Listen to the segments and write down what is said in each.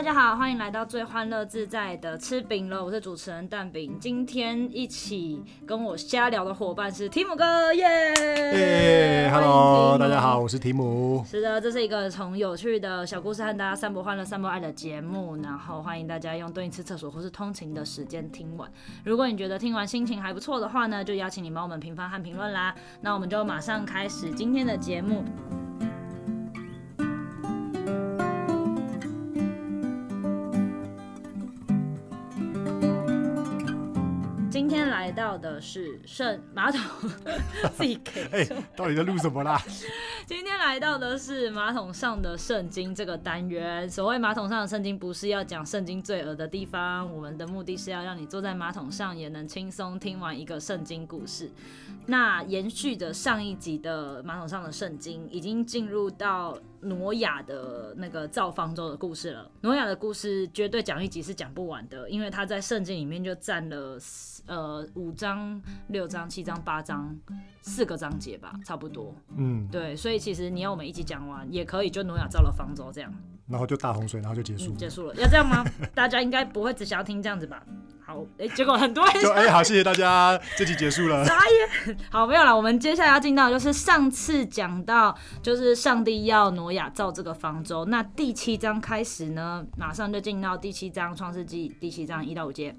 大家好，欢迎来到最欢乐自在的吃饼了。我是主持人蛋饼，今天一起跟我瞎聊的伙伴是提姆哥，耶、yeah! hey,！Hello，大家好，我是提姆。是的，这是一个从有趣的小故事和大家散播欢乐、散播爱的节目。然后欢迎大家用对应吃厕所或是通勤的时间听完。如果你觉得听完心情还不错的话呢，就邀请你帮我们评分和评论啦。那我们就马上开始今天的节目。来到的是圣马桶，自己给。哎，到底在录什么啦？今天来到的是马桶上的圣经这个单元。所谓马桶上的圣经，不是要讲圣经罪恶的地方，我们的目的是要让你坐在马桶上也能轻松听完一个圣经故事。那延续着上一集的马桶上的圣经，已经进入到挪亚的那个造方舟的故事了。挪亚的故事绝对讲一集是讲不完的，因为他在圣经里面就占了。呃，五章、六章、七章、八章，四个章节吧，差不多。嗯，对，所以其实你要我们一起讲完也可以，就挪亚造了方舟这样，然后就大洪水，然后就结束、嗯，结束了。要这样吗？大家应该不会只想要听这样子吧？好，哎、欸，结果很多人就哎、欸，好，谢谢大家，这集结束了。眨眼，好，没有了。我们接下来要进到就是上次讲到，就是上帝要挪亚造这个方舟。那第七章开始呢，马上就进到第七章，创世纪第七章一到五节。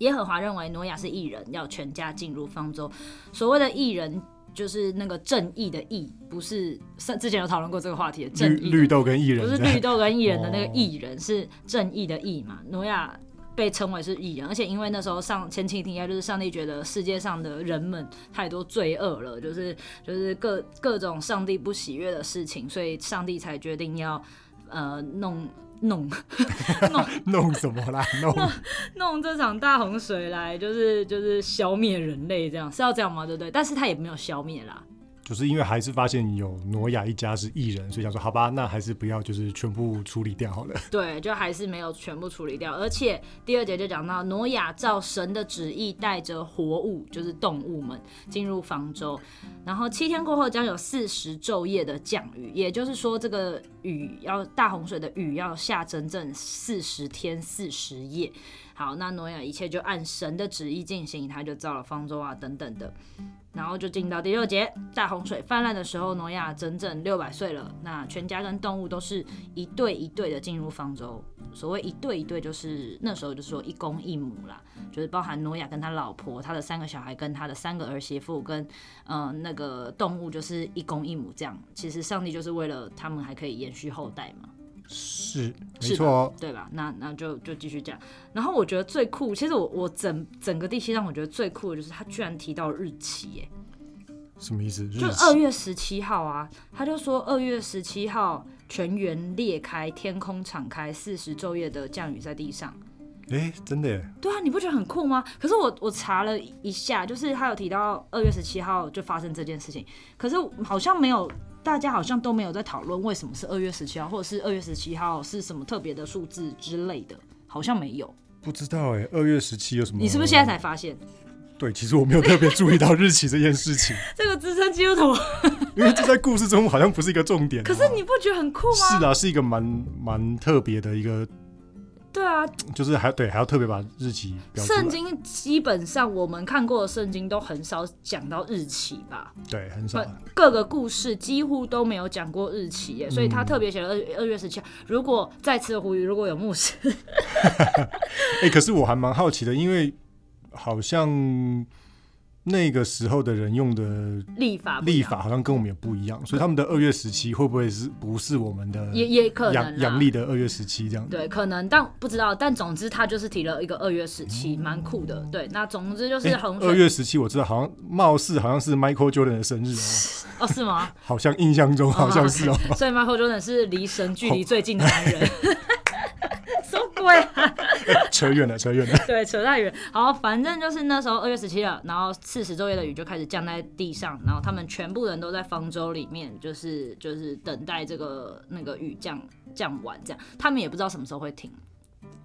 耶和华认为挪亚是义人，要全家进入方舟。所谓的义人，就是那个正义的义，不是之前有讨论过这个话题的正义的。绿豆跟艺人，不是绿豆跟艺人的那个艺人，是正义的义嘛？挪亚被称为是义人，而且因为那时候上前情提要，就是上帝觉得世界上的人们太多罪恶了，就是就是各各种上帝不喜悦的事情，所以上帝才决定要呃弄。弄 弄弄什么啦？弄弄，弄这场大洪水来，就是就是消灭人类，这样是要这样吗？对不对？但是他也没有消灭啦。就是因为还是发现有挪亚一家是艺人，所以想说好吧，那还是不要就是全部处理掉好了。对，就还是没有全部处理掉。而且第二节就讲到挪亚照神的旨意，带着活物，就是动物们进入方舟。然后七天过后将有四十昼夜的降雨，也就是说这个雨要大洪水的雨要下整整四十天四十夜。好，那挪亚一切就按神的旨意进行，他就造了方舟啊等等的。然后就进到第六节，大洪水泛滥的时候，挪亚整整六百岁了。那全家跟动物都是一对一对的进入方舟。所谓一对一对，就是那时候就说一公一母啦，就是包含挪亚跟他老婆、他的三个小孩跟他的三个儿媳妇跟嗯、那个动物，就是一公一母这样。其实上帝就是为了他们还可以延续后代嘛。是，没错哦，对吧？那那就就继续讲。然后我觉得最酷，其实我我整整个第七章，我觉得最酷的就是他居然提到日期，耶。什么意思？就二月十七号啊，他就说二月十七号全员裂开，天空敞开，四十昼夜的降雨在地上。哎，真的耶？对啊，你不觉得很酷吗？可是我我查了一下，就是他有提到二月十七号就发生这件事情，可是好像没有。大家好像都没有在讨论为什么是二月十七号，或者是二月十七号是什么特别的数字之类的，好像没有。不知道哎、欸，二月十七有什么？你是不是现在才发现？对，其实我没有特别注意到日期这件事情。这个资深基督徒，因为这在故事中好像不是一个重点。可是你不觉得很酷吗？是啊，是一个蛮蛮特别的一个。对啊，就是还对，还要特别把日期标。圣经基本上我们看过的圣经都很少讲到日期吧？对，很少。各个故事几乎都没有讲过日期耶，所以他特别写了二二月十七号。如果再次呼吁，如果有牧师，哎、欸，可是我还蛮好奇的，因为好像。那个时候的人用的历法历法好像跟我们也不一样，所以他们的二月十七会不会是不是我们的也也可能阳历的二月十七这样？对，可能，但不知道。但总之他就是提了一个二月十七，蛮酷的。对，那总之就是很二月十七，我知道好像貌似好像是 Michael Jordan 的生日哦。哦，是吗？好像印象中好像是哦。所以 Michael Jordan 是离神距离最近的男人。扯远了，扯远了。对，扯太远。好，反正就是那时候二月十七了，然后四十昼夜的雨就开始降在地上，然后他们全部人都在方舟里面，就是就是等待这个那个雨降降完，这样他们也不知道什么时候会停，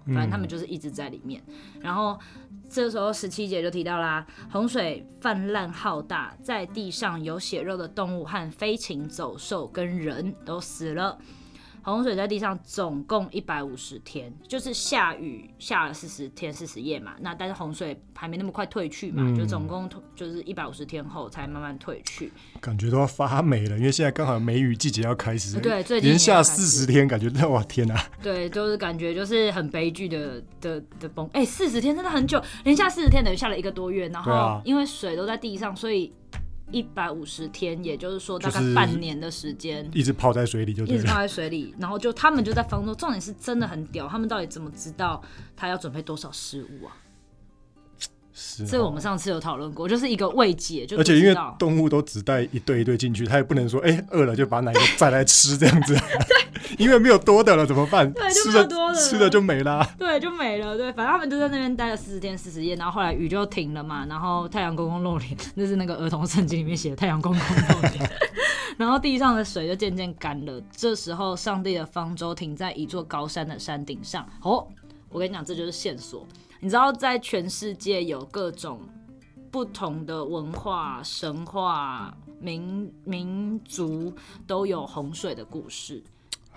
反正他们就是一直在里面。然后这时候十七节就提到啦，洪水泛滥浩大，在地上有血肉的动物和飞禽走兽跟人都死了。洪水在地上总共一百五十天，就是下雨下了四十天四十夜嘛。那但是洪水还没那么快退去嘛，嗯、就总共就是一百五十天后才慢慢退去。感觉都要发霉了，因为现在刚好梅雨季节要开始。对，最近连下四十天，感觉哇天哪！对，就是感觉就是很悲剧的的的崩。哎、欸，四十天真的很久，连下四十天等于下了一个多月。然后因为水都在地上，所以。一百五十天，也就是说大概半年的时间，一直泡在水里就一直泡在水里，然后就他们就在方舟，重点是真的很屌，他们到底怎么知道他要准备多少食物啊？是，这个我们上次有讨论过，就是一个未解，就而且因为动物都只带一对一对进去，他也不能说哎饿了就把哪个再来吃这样子。因为没有多的了，怎么办？对，就没有多的了，吃的就没了。对，就没了。对，反正他们就在那边待了四十天四十夜，然后后来雨就停了嘛，然后太阳公公露脸，那是那个儿童圣经里面写的太阳公公露脸，然后地上的水就渐渐干了。这时候，上帝的方舟停在一座高山的山顶上。哦，我跟你讲，这就是线索。你知道，在全世界有各种不同的文化、神话、民民族都有洪水的故事。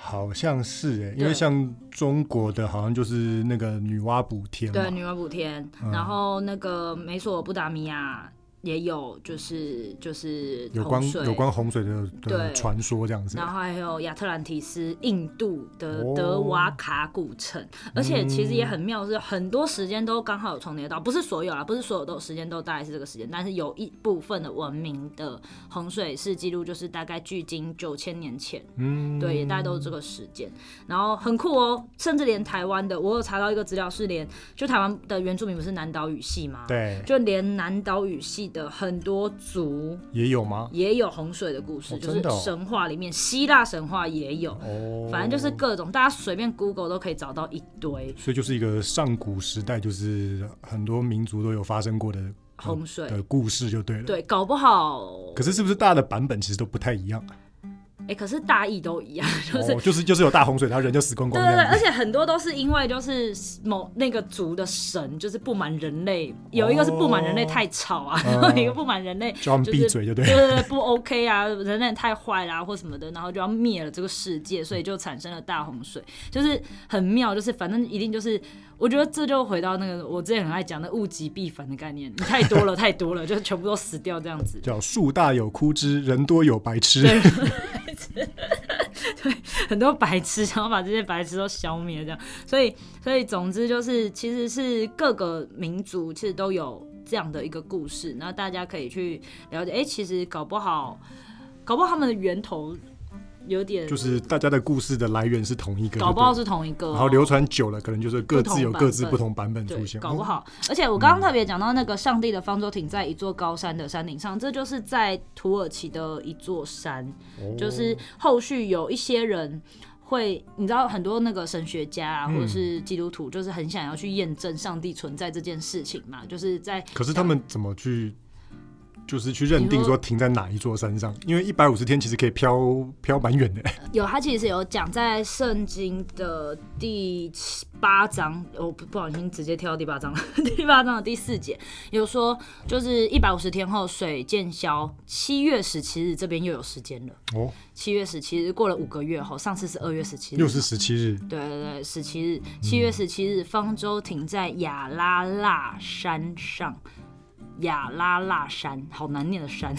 好像是哎，因为像中国的，好像就是那个女娲补天，对，女娲补天，嗯、然后那个美索不达米亚。也有就是就是有关有关洪水的的传说这样子，然后还有亚特兰提斯、印度的德瓦卡古城，哦、而且其实也很妙，是很多时间都刚好有重叠到，不是所有啦，不是所有都时间都大概是这个时间，但是有一部分的文明的洪水是记录，就是大概距今九千年前，嗯，对，也大概都是这个时间，然后很酷哦，甚至连台湾的，我有查到一个资料是连就台湾的原住民不是南岛语系吗？对，就连南岛语系。的很多族也有吗？也有洪水的故事，哦、就是神话里面，希腊神话也有，哦、反正就是各种，大家随便 Google 都可以找到一堆。所以就是一个上古时代，就是很多民族都有发生过的洪水的故事，就对了。对，搞不好。可是是不是大家的版本其实都不太一样啊？哎、欸，可是大意都一样，就是、哦、就是就是有大洪水，然后人就死光光。对对对，而且很多都是因为就是某那个族的神就是不满人类，有一个是不满人类太吵啊，然后、哦、一个不满人类就要闭嘴就对。对对对，不 OK 啊，人类太坏啦、啊、或什么的，然后就要灭了这个世界，所以就产生了大洪水，就是很妙，就是反正一定就是。我觉得这就回到那个我之前很爱讲的物极必反的概念，你太多了 太多了，就全部都死掉这样子。叫树大有枯枝，人多有白痴。对，很多白痴想要把这些白痴都消灭，这样。所以，所以总之就是，其实是各个民族其实都有这样的一个故事，那大家可以去了解。哎，其实搞不好，搞不好他们的源头。有点就是大家的故事的来源是同一个，搞不好是同一个，然后流传久了，可能就是各自有各自不同版本出现，搞不好。而且我刚刚特别讲到那个上帝的方舟停在一座高山的山顶上，这就是在土耳其的一座山，就是后续有一些人会，你知道很多那个神学家啊，或者是基督徒，就是很想要去验证上帝存在这件事情嘛，就是在，可是他们怎么去？就是去认定说停在哪一座山上，因为一百五十天其实可以飘飘蛮远的。有，他其实有讲在圣经的第八章，我不不小心直接跳到第八章了。第八章的第四节有说，就是一百五十天后水渐消，七月十七日这边又有时间了。哦，七月十七日过了五个月后，上次是二月十七日，又是十七日。对对对，十七日，七月十七日，方舟停在亚拉腊山上。亚拉腊山，好难念的山。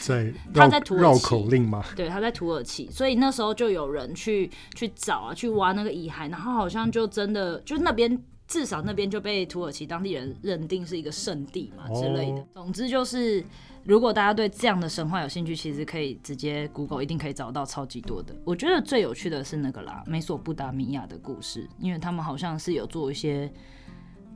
在 他在土耳其绕口令吗？对，他在土耳其，所以那时候就有人去去找啊，去挖那个遗骸，然后好像就真的，就那边至少那边就被土耳其当地人认定是一个圣地嘛之类的。哦、总之就是，如果大家对这样的神话有兴趣，其实可以直接 Google，一定可以找到超级多的。我觉得最有趣的是那个啦，美索不达米亚的故事，因为他们好像是有做一些。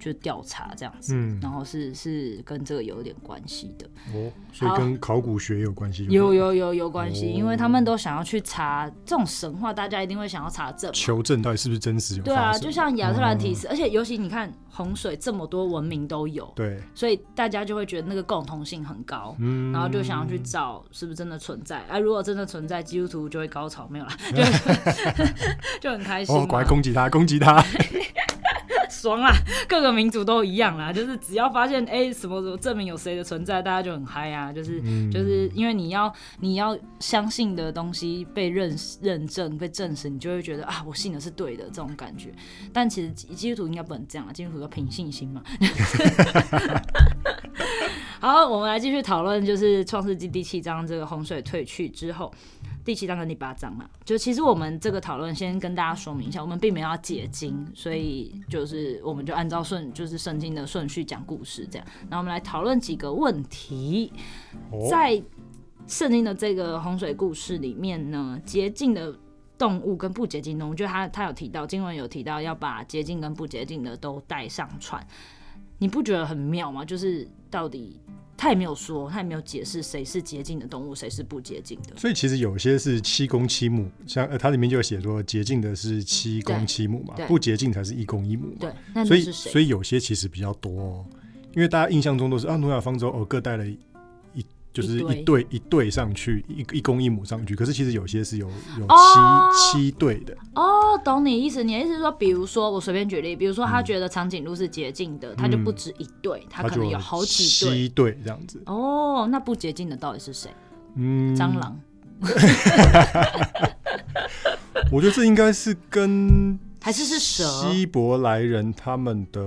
就调查这样子，嗯、然后是是跟这个有点关系的哦，所以跟考古学有关系？有有有有关系，哦、因为他们都想要去查这种神话，大家一定会想要查证，求证到底是不是真实有。对啊，就像亚特兰提斯，嗯、而且尤其你看洪水这么多文明都有，对，所以大家就会觉得那个共同性很高，嗯，然后就想要去找是不是真的存在。啊，如果真的存在，基督徒就会高潮，没有啦，就 就很开心，哦，过来攻击他，攻击他。爽啦！各个民族都一样啦，就是只要发现哎、欸、什么什么证明有谁的存在，大家就很嗨啊！就是、嗯、就是因为你要你要相信的东西被认认证被证实，你就会觉得啊，我信的是对的这种感觉。但其实基督徒应该不能这样啊，基督徒要凭信心嘛。好，我们来继续讨论，就是创世纪第七章这个洪水退去之后。第七章跟第八章嘛，就其实我们这个讨论先跟大家说明一下，我们并没有要解经，所以就是我们就按照顺就是圣经的顺序讲故事这样。那我们来讨论几个问题，在圣经的这个洪水故事里面呢，洁净的动物跟不洁净动物，就他他有提到经文有提到要把洁净跟不洁净的都带上船，你不觉得很妙吗？就是到底。他也没有说，他也没有解释谁是洁净的动物，谁是不洁净的。所以其实有些是七公七母，像呃，它里面就有写说洁净的是七公七母嘛，不洁净才是一公一母嘛。对，那所以所以有些其实比较多，哦，因为大家印象中都是啊，诺亚方舟哦各带了。就是一对一对上去，一一公一母上去。可是其实有些是有有七、oh, 七对的。哦，懂你意思。你的意思是说，比如说我随便举例，比如说他觉得长颈鹿是洁净的，他、嗯、就不止一对，他可能有好几对。七对这样子。哦、oh,，那不洁净的到底是谁？嗯，蟑螂。我觉得这应该是跟还是是蛇希伯来人他们的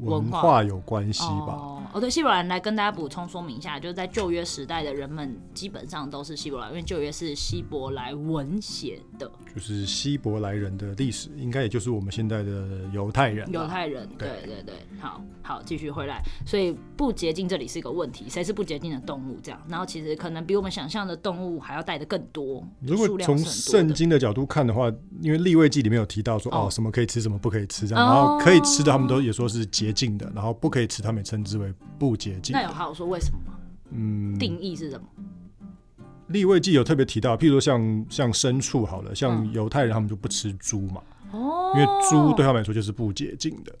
文化有关系吧。哦哦，对，希伯来来跟大家补充说明一下，就是在旧约时代的人们基本上都是希伯来，因为旧约是希伯来文写的，就是希伯来人的历史，应该也就是我们现在的犹太人。犹太人，对对对，对，好好继续回来，所以不洁净这里是一个问题，谁是不洁净的动物？这样，然后其实可能比我们想象的动物还要带的更多。如果从圣经的角度看的话，因为利未记里面有提到说，哦，哦，什么可以吃，什么不可以吃，这样，然后可以吃的他们都也说是洁净的，然后不可以吃，他们也称之为。不洁净，那有好说为什么吗？嗯，定义是什么？立位记有特别提到，譬如说像像牲畜好了，像犹太人他们就不吃猪嘛，哦，因为猪对他们来说就是不洁净的，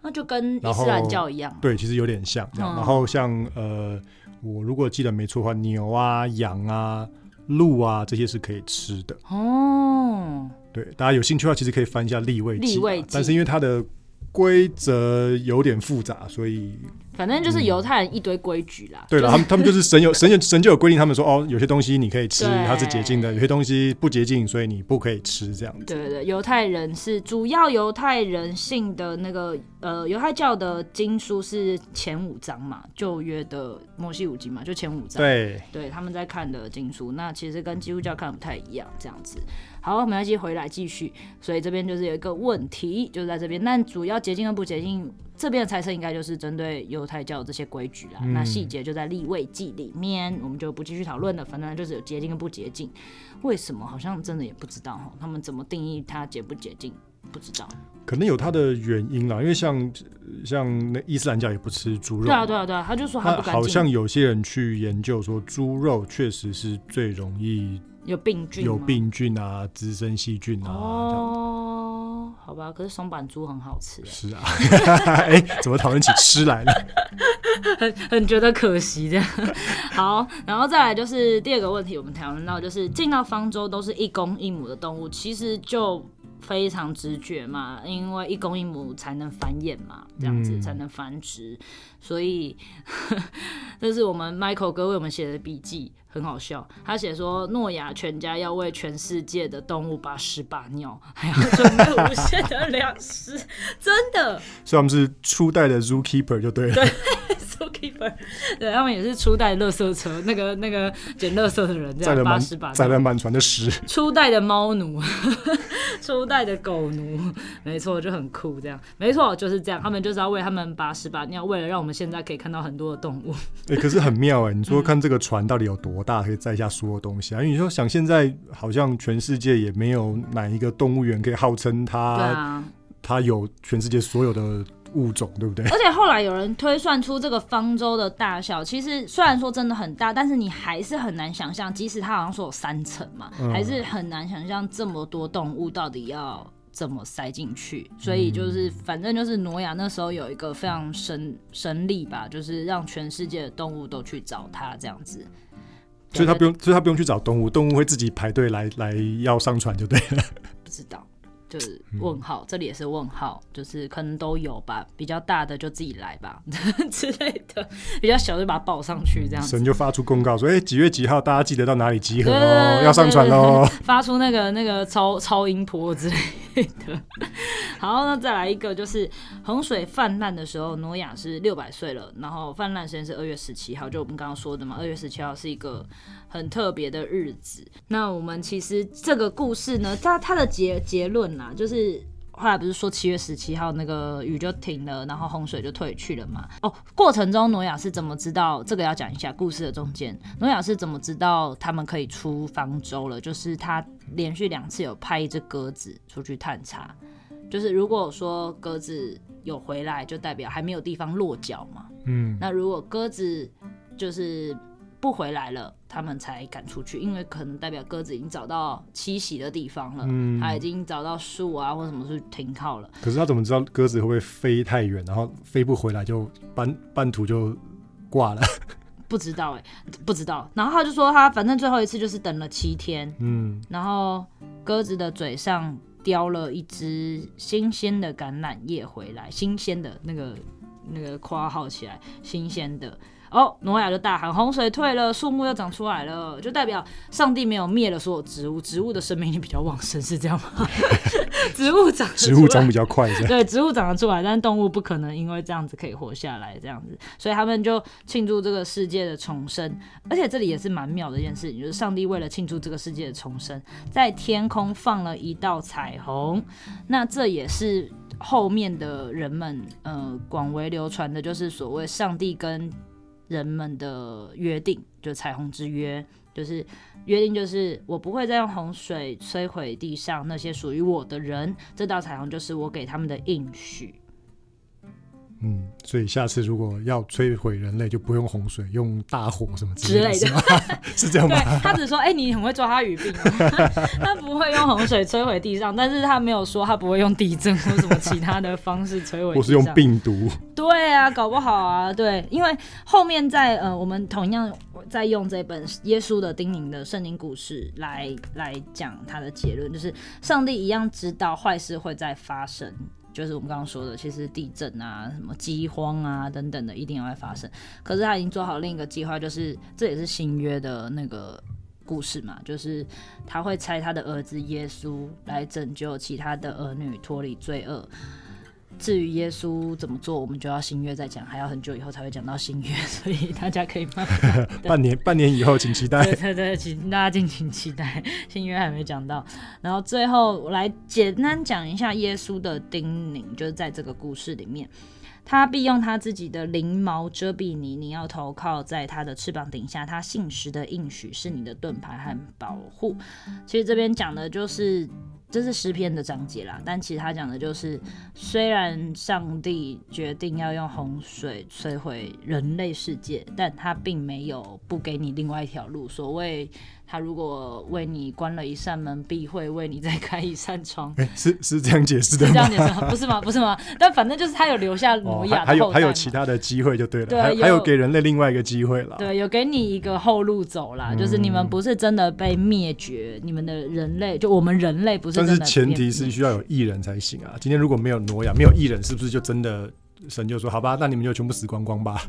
那就跟伊斯兰教一样，对，其实有点像这样。然后像呃，我如果记得没错的话，牛啊、羊啊、鹿啊这些是可以吃的。哦。对，大家有兴趣的话，其实可以翻一下立位记，但是因为它的规则有点复杂，所以。反正就是犹太人一堆规矩啦。嗯、对了，他们他们就是神有 神有神就有规定，他们说哦，有些东西你可以吃，它是洁净的；有些东西不洁净，所以你不可以吃这样子。对对对，犹太人是主要犹太人信的那个呃，犹太教的经书是前五章嘛，旧约的摩西五经嘛，就前五章。对对，他们在看的经书，那其实跟基督教看的不太一样，这样子。好，我们要继续回来继续，所以这边就是有一个问题，就是在这边。但主要洁净跟不洁净，这边的猜测应该就是针对犹太教这些规矩啦。嗯、那细节就在立位记里面，我们就不继续讨论了。反正就是有洁净跟不洁净，为什么好像真的也不知道哈？他们怎么定义它洁不洁净？不知道，可能有它的原因啦。因为像像那伊斯兰教也不吃猪肉，对啊对啊对啊，他就说他。好像有些人去研究说，猪肉确实是最容易。有病菌，有病菌啊，滋生细菌啊。哦，好吧，可是松板猪很好吃。是啊，哎、欸，怎么讨论起吃来了？很 很觉得可惜这样。好，然后再来就是第二个问题，我们讨论到就是进到方舟都是一公一母的动物，其实就非常直觉嘛，因为一公一母才能繁衍嘛，这样子才能繁殖，嗯、所以 这是我们 Michael 哥为我们写的笔记。很好笑，他写说诺亚全家要为全世界的动物把屎把尿，还要准备无限的粮食，真的。所以他们是初代的 Zookeeper 就对了。对 对，他们也是初代垃圾车，那个那个捡垃圾的人，这样把屎把尿，载了满船的屎。初代的猫奴，初代的狗奴，没错，就很酷，这样，没错，就是这样。他们就是要为他们把屎把尿，为了让我们现在可以看到很多的动物。哎、欸，可是很妙哎、欸，你说看这个船到底有多？大可以载下所有东西啊！因为你说想现在好像全世界也没有哪一个动物园可以号称它，它有全世界所有的物种，对不对？而且后来有人推算出这个方舟的大小，其实虽然说真的很大，但是你还是很难想象，即使它好像说有三层嘛，还是很难想象这么多动物到底要怎么塞进去。所以就是反正就是挪亚那时候有一个非常神神力吧，就是让全世界的动物都去找他这样子。所以他不用，所以他不用去找动物，动物会自己排队来来要上船就对了。不知道，就是问号，嗯、这里也是问号，就是可能都有吧。比较大的就自己来吧 之类的，比较小就把它报上去这样子。神就发出公告说：“哎、欸，几月几号，大家记得到哪里集合哦，要上传哦。” 发出那个那个超超音波之类的。好，那再来一个，就是洪水泛滥的时候，挪亚是六百岁了，然后泛滥时间是二月十七号，就我们刚刚说的嘛，二月十七号是一个很特别的日子。那我们其实这个故事呢，它它的结结论。就是后来不是说七月十七号那个雨就停了，然后洪水就退去了嘛？哦，过程中挪亚是怎么知道？这个要讲一下故事的中间，挪亚是怎么知道他们可以出方舟了？就是他连续两次有派一只鸽子出去探查，就是如果说鸽子有回来，就代表还没有地方落脚嘛。嗯，那如果鸽子就是。不回来了，他们才敢出去，因为可能代表鸽子已经找到栖息的地方了，嗯，它已经找到树啊或者什么去停靠了。可是他怎么知道鸽子会不会飞太远，然后飞不回来就半半途就挂了？不知道哎、欸，不知道。然后他就说他反正最后一次就是等了七天，嗯，然后鸽子的嘴上叼了一只新鲜的橄榄叶回来，新鲜的那个那个括号起来，新鲜的。哦，挪亚就大喊：“洪水退了，树木又长出来了，就代表上帝没有灭了所有植物，植物的生命力比较旺盛，是这样吗？植物长，植物长比较快，对，植物长得出来，但是动物不可能因为这样子可以活下来，这样子，所以他们就庆祝这个世界的重生。而且这里也是蛮妙的一件事情，就是上帝为了庆祝这个世界的重生，在天空放了一道彩虹。那这也是后面的人们呃广为流传的，就是所谓上帝跟人们的约定，就彩虹之约，就是约定，就是我不会再用洪水摧毁地上那些属于我的人。这道彩虹就是我给他们的应许。嗯，所以下次如果要摧毁人类，就不用洪水，用大火什么之类的，是，是这样吗？他只说，哎、欸，你很会抓他语病，他不会用洪水摧毁地上，但是他没有说他不会用地震或什么其他的方式摧毁。或是用病毒。对啊，搞不好啊，对，因为后面在呃，我们同样在用这本耶稣的叮咛的圣经故事来来讲他的结论，就是上帝一样知道坏事会再发生。就是我们刚刚说的，其实地震啊、什么饥荒啊等等的，一定要会发生。可是他已经做好另一个计划，就是这也是新约的那个故事嘛，就是他会拆他的儿子耶稣来拯救其他的儿女脱离罪恶。至于耶稣怎么做，我们就要新约再讲，还要很久以后才会讲到新约，所以大家可以慢慢 半年半年以后请期待。对对 对，请大家敬请期待，新约还没讲到。然后最后我来简单讲一下耶稣的叮咛，就是在这个故事里面，他必用他自己的翎毛遮蔽你，你要投靠在他的翅膀顶下，他信实的应许是你的盾牌和保护。其实这边讲的就是。这是诗篇的章节啦，但其实他讲的就是，虽然上帝决定要用洪水摧毁人类世界，但他并没有不给你另外一条路。所谓。他如果为你关了一扇门，必会为你再开一扇窗。欸、是是这样解释的？是这样解释？不是吗？不是吗？但反正就是他有留下挪亚、哦，还有还有其他的机会就对了。对，还有，还有给人类另外一个机会了。对，有给你一个后路走啦，嗯、就是你们不是真的被灭绝，你们的人类就我们人类不是真的。但是前提是需要有艺人才行啊。今天如果没有挪亚，没有艺人，是不是就真的神就说好吧，那你们就全部死光光吧？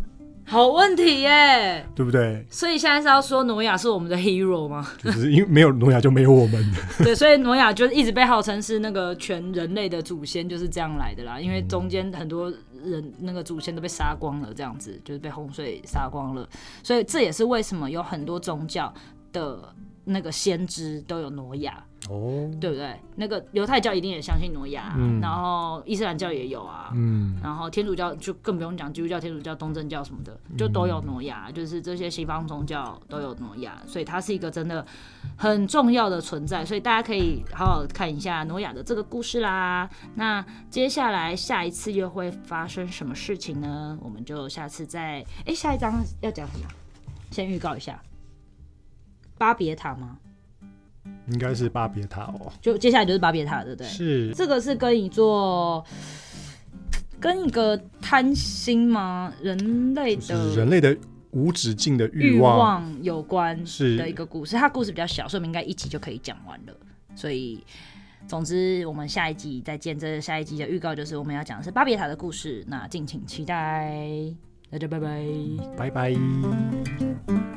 好问题耶，对不对？所以现在是要说挪亚是我们的 hero 吗？就是因为没有挪亚就没有我们。对，所以挪亚就一直被号称是那个全人类的祖先，就是这样来的啦。因为中间很多人那个祖先都被杀光了，这样子就是被洪水杀光了。所以这也是为什么有很多宗教的那个先知都有挪亚。哦，对不对？那个犹太教一定也相信挪亚，嗯、然后伊斯兰教也有啊，嗯，然后天主教就更不用讲，基督教、天主教、东正教什么的就都有挪亚，嗯、就是这些西方宗教都有挪亚，所以它是一个真的很重要的存在，所以大家可以好好看一下挪亚的这个故事啦。那接下来下一次又会发生什么事情呢？我们就下次再，哎，下一章要讲什么？先预告一下，巴别塔吗？应该是巴别塔哦，就接下来就是巴别塔，对不对？是这个是跟一座跟一个贪心吗？人类的人类的无止境的欲望，望有关是的一个故事。它故事比较小，所以我们应该一集就可以讲完了。所以总之，我们下一集再见。这下一集的预告就是我们要讲的是巴别塔的故事，那敬请期待。大家拜拜，拜拜。